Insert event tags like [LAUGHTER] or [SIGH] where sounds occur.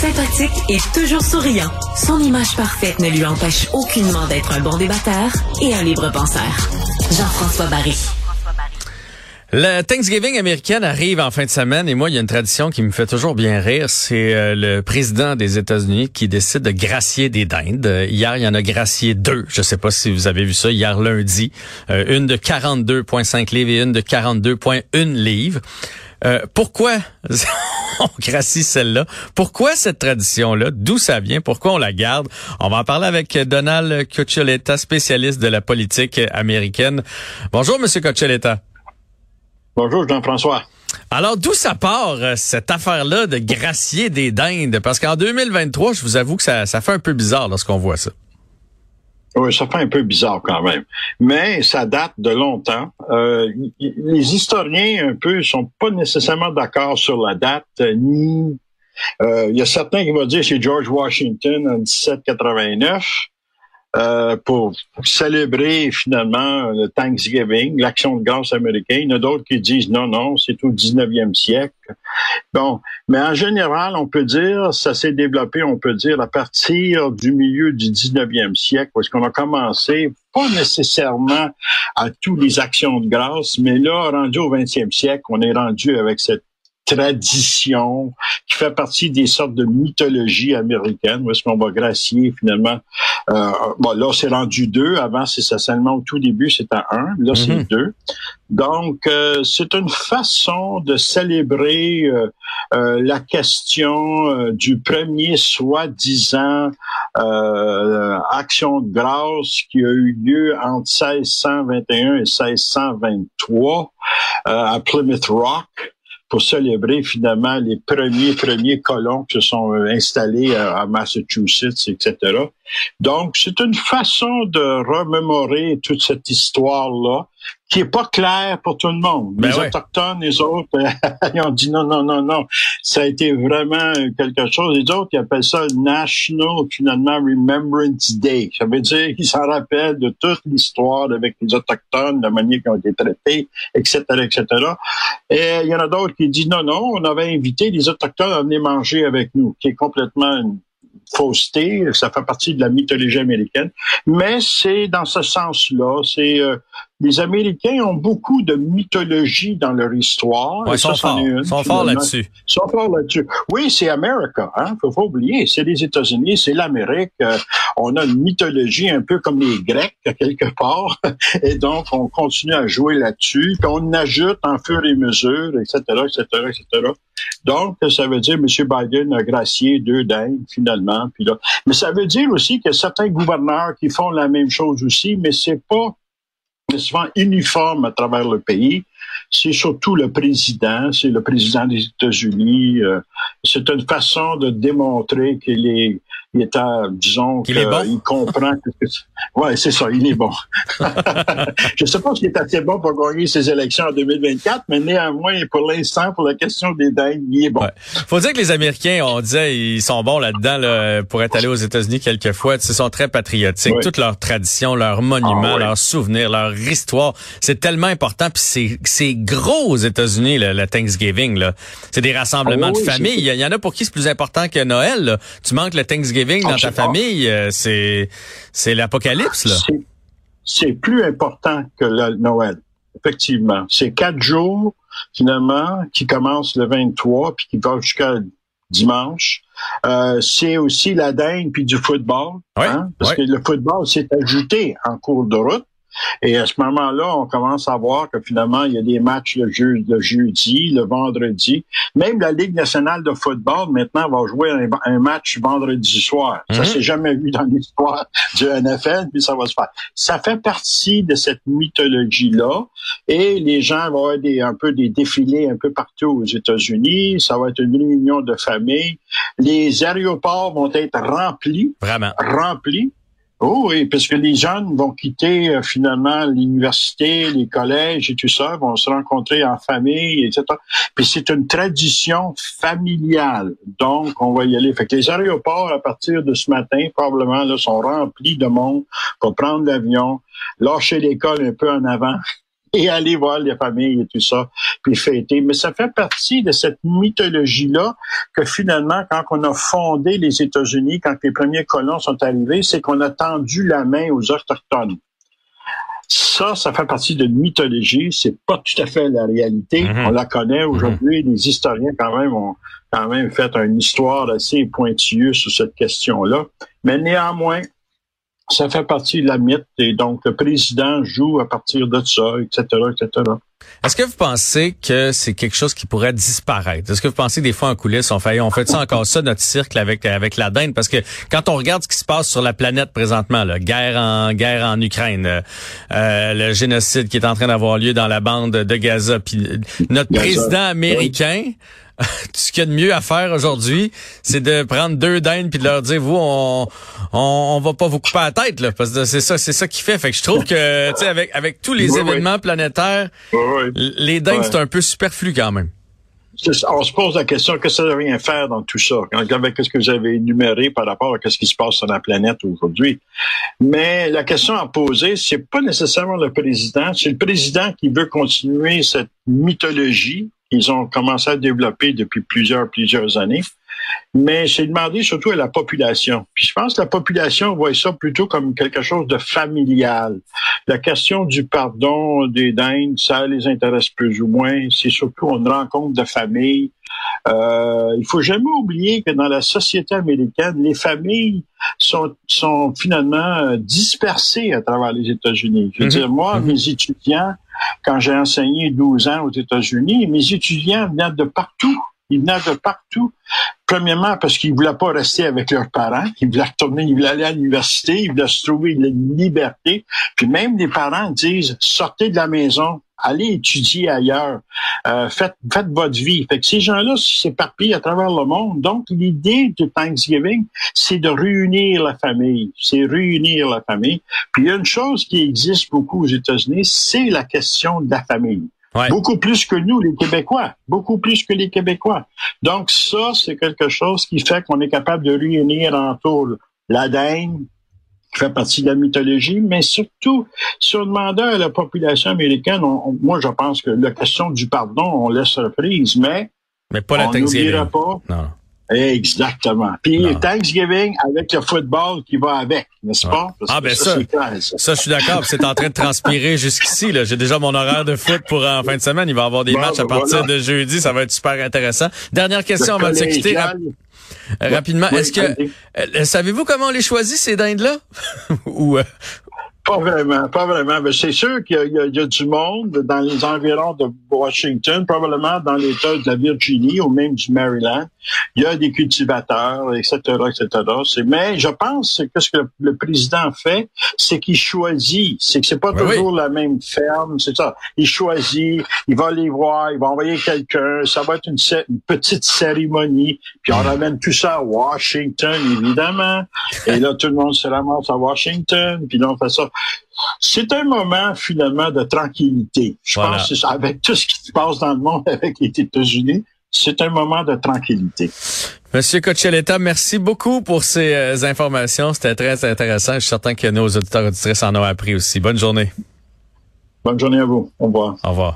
Sympathique et toujours souriant, son image parfaite ne lui empêche aucunement d'être un bon débatteur et un libre penseur. Jean-François Barry. Le Thanksgiving américain arrive en fin de semaine et moi, il y a une tradition qui me fait toujours bien rire. C'est euh, le président des États-Unis qui décide de gracier des dindes. Euh, hier, il y en a gracié deux. Je sais pas si vous avez vu ça. Hier lundi, euh, une de 42,5 livres et une de 42,1 livres. pourquoi? [LAUGHS] [LAUGHS] on gracie celle-là? Pourquoi cette tradition-là? D'où ça vient? Pourquoi on la garde? On va en parler avec Donald Coccioletta, spécialiste de la politique américaine. Bonjour, Monsieur Coccioletta. Bonjour Jean-François. Alors, d'où ça part, euh, cette affaire-là de gracier des dindes? Parce qu'en 2023, je vous avoue que ça, fait un peu bizarre lorsqu'on voit ça. Oui, ça fait un peu bizarre quand même. Mais ça date de longtemps. Euh, les historiens, un peu, sont pas nécessairement d'accord sur la date, euh, ni... Il y a certains qui vont dire c'est George Washington en 1789. Euh, pour célébrer finalement le Thanksgiving, l'action de grâce américaine. Il y en a d'autres qui disent non, non, c'est au 19e siècle. Bon, mais en général, on peut dire, ça s'est développé, on peut dire, à partir du milieu du 19e siècle, parce qu'on a commencé, pas nécessairement à tous les actions de grâce, mais là, rendu au 20e siècle, on est rendu avec cette tradition qui fait partie des sortes de mythologie américaine où est-ce qu'on va gracier finalement euh, bon là c'est rendu deux. Avant c'est seulement au tout début c'était un. Là c'est mhm. deux. Donc euh, c'est une façon de célébrer euh, euh la question euh, du premier soi-disant action de grâce qui a eu lieu entre 1621 et 1623 à Plymouth Rock pour célébrer finalement les premiers premiers colons qui se sont euh, installés à, Massachusetts, etc. Donc, c'est une façon de remémorer toute cette histoire-là qui est pas claire pour tout le monde. Ben les autochtones, les autres, [LAUGHS] ils ont dit non, non, non, non. Ça a été vraiment quelque chose. Les autres, ils appellent ça National, finalement, Remembrance Day. Ça veut dire qu'ils s'en rappellent de toute l'histoire avec les autochtones, la manière qu'ils ont été traités, etc., etc. Et il y en a d'autres qui disent non, non, on avait invité les autochtones à venir manger avec nous, qui est complètement fausseté, ça fait partie de la mythologie américaine, mais c'est dans ce sens-là, c'est euh, les Américains ont beaucoup de mythologie dans leur histoire. ils sont, forts, sont forts là-dessus. Ils sont forts là-dessus. Oui, c'est America, hein, faut pas oublier, c'est les États-Unis, c'est l'Amérique. Euh, on a une mythologie un peu comme les Grecs quelque part, [LAUGHS] et donc on continue à jouer là-dessus, puis on ajoute en fur et mesure, etc., etc., etc. Donc, ça veut dire M. Biden a gracié deux dingues, finalement. Puis là. Mais ça veut dire aussi a certains gouverneurs qui font la même chose aussi, mais c'est pas souvent uniforme à travers le pays. C'est surtout le président, c'est le président des États-Unis. Euh, c'est une façon de démontrer qu'il est il est à, disons qu'il il comprend que [LAUGHS] ouais c'est ça il est bon. [LAUGHS] Je sais pas s'il est assez bon pour gagner ses élections en 2024 mais néanmoins pour l'instant pour la question des dingues il est bon. Faut dire que les Américains on disait ils sont bons là-dedans là, pour être allés aux États-Unis quelquefois ils sont très patriotiques. Toutes leurs traditions leurs monuments ah leurs souvenirs leur histoire c'est tellement important puis c'est c'est gros aux États-Unis le, Thanksgiving là c'est des rassemblements ah de famille il y, en a pour qui c'est plus important que Noël tu manques le Thanksgiving dans ta famille, euh, c'est c'est l'apocalypse là. C'est plus important que le Noël, effectivement. C'est quatre jours finalement qui commencent le 23 puis qui vont jusqu'à dimanche. Euh, c'est aussi la dingue puis du football, hein, parce que le football s'est ajouté en cours de route. Et à ce moment-là, on commence à voir que finalement, il y a des matchs le, jeudi, le vendredi. Même la Ligue nationale de football, maintenant, va jouer un, match vendredi soir. Ça mhm. s'est jamais vu dans l'histoire du NFL, puis ça va se faire. Ça fait partie de cette mythologie-là. Et les gens vont avoir des, un peu des défilés un peu partout aux États-Unis. Ça va être une réunion de famille. Les aéroports vont être remplis. Vraiment. Remplis. Oh oui, parce que les jeunes vont quitter euh, finalement l'université, les collèges et tout ça, vont se rencontrer en famille, etc. Puis c'est une tradition familiale. Donc, on va y aller. Fait que les aéroports, à partir de ce matin, probablement, là, sont remplis de monde pour prendre l'avion, lâcher l'école un peu en avant [LAUGHS] et aller voir les familles et tout ça, puis fêter. Mais ça fait partie de cette mythologie-là que finalement, quand on a fondé les États-Unis, quand les premiers colons sont arrivés, c'est qu'on a tendu la main aux Autochtones. Ça, ça fait partie de mythologie. C'est pas tout à fait la réalité. Mm-hmm. On la connaît aujourd'hui. Mm-hmm. Les historiens, quand même, ont quand même fait une histoire assez pointilleuse sur cette question-là. Mais néanmoins, ça fait partie de la mythe et donc le président joue à partir de ça, etc., etc. Est-ce que vous pensez que c'est quelque chose qui pourrait disparaître? Est-ce que vous pensez que des fois en coulisses, on fait, on fait ça encore ça, notre cirque avec, avec la dinde? Parce que quand on regarde ce qui se passe sur la planète présentement, là, guerre en, guerre en Ukraine, euh, euh le génocide qui est en train d'avoir lieu dans la bande de Gaza, puis notre président américain, [LAUGHS] ce qu'il y a de mieux à faire aujourd'hui, c'est de prendre deux dindes puis de leur dire vous on, on, va pas vous couper la tête là parce que c'est ça c'est ça qui fait. Fait que je trouve que tu sais avec avec tous les événements planétaires les dindes c'est un peu superflu quand même. On se pose la question que ça rien faire dans tout ça? Avec ce que vous avez énuméré par rapport à ce qui se passe sur la planète aujourd'hui? Mais la question à poser, c'est pas nécessairement le président, c'est le président qui veut continuer cette mythologie ils ont commencé à développer depuis plusieurs, plusieurs années. Mais c'est demandé surtout à la population. Puis je pense que la population voit ça plutôt comme quelque chose de familial. La question du pardon des dindes, ça les intéresse plus ou moins. C'est surtout une rencontre de famille. Euh, il faut jamais oublier que dans la société américaine, les familles sont, sont finalement dispersées à travers les États-Unis. Je veux mm-hmm. dire, moi, mm-hmm. mes étudiants, quand j'ai enseigné 12 ans aux États-Unis, mes étudiants venaient de partout. Ils venaient de partout. Premièrement, parce qu'ils voulaient pas rester avec leurs parents. Ils voulaient retourner, ils voulaient aller à l'université, ils voulaient se trouver une liberté. Puis même les parents disent, sortez de la maison, allez étudier ailleurs, euh, faites, faites votre vie. Fait que ces gens-là s'éparpillent à travers le monde. Donc, l'idée de Thanksgiving, c'est de réunir la famille. C'est réunir la famille. Puis il y a une chose qui existe beaucoup aux États-Unis, c'est la question de la famille. Beaucoup plus que nous, les Québécois. Beaucoup plus que les Québécois. Donc, ça, c'est quelque chose qui fait qu'on est capable de réunir autour la dinde, fait partie de la mythologie, mais surtout, si on demandait à la population américaine, moi, je pense que la question du pardon, on laisse prise, mais, mais pas la on n'oubliera pas. Non. Exactement. Puis Thanksgiving avec le football qui va avec, n'est-ce pas? ah ben ça, ça, je suis d'accord. C'est en train de transpirer jusqu'ici. J'ai déjà mon horaire de foot pour en fin de semaine. Il va y avoir des matchs à ben partir de jeudi. Ça va être super intéressant. Dernière question avant de se quitter. Rapidement, est-ce que euh, savez-vous comment on les choisit ces dindes-là? [LAUGHS] Ou euh, pas vraiment, pas vraiment. Mais c'est sûr qu'il y, y, a du monde dans les environs de Washington, probablement dans l'État de la Virginie ou même du Maryland. Il y a des cultivateurs, etc., etc. Mais je pense que ce que le président fait, c'est qu'il choisit. C'est que c'est pas toujours la même ferme, c'est ça. Il choisit, il va les voir, il va envoyer quelqu'un. Ça va être une, une, petite cérémonie. Puis on ramène tout ça à Washington, évidemment. Et là, tout le monde se ramasse à Washington. Puis là, on fait ça c'est un moment finalement de tranquillité. Je pense avec tout ce qui se passe dans le monde [LAUGHS] avec les États-Unis, c'est un moment de tranquillité. Monsieur Cocheletta, merci beaucoup pour ces euh, informations. C'était très intéressant. Je suis certain que nos auditeurs auditrices en ont appris aussi. Bonne journée. Bonne journée à vous. Au revoir. Au revoir.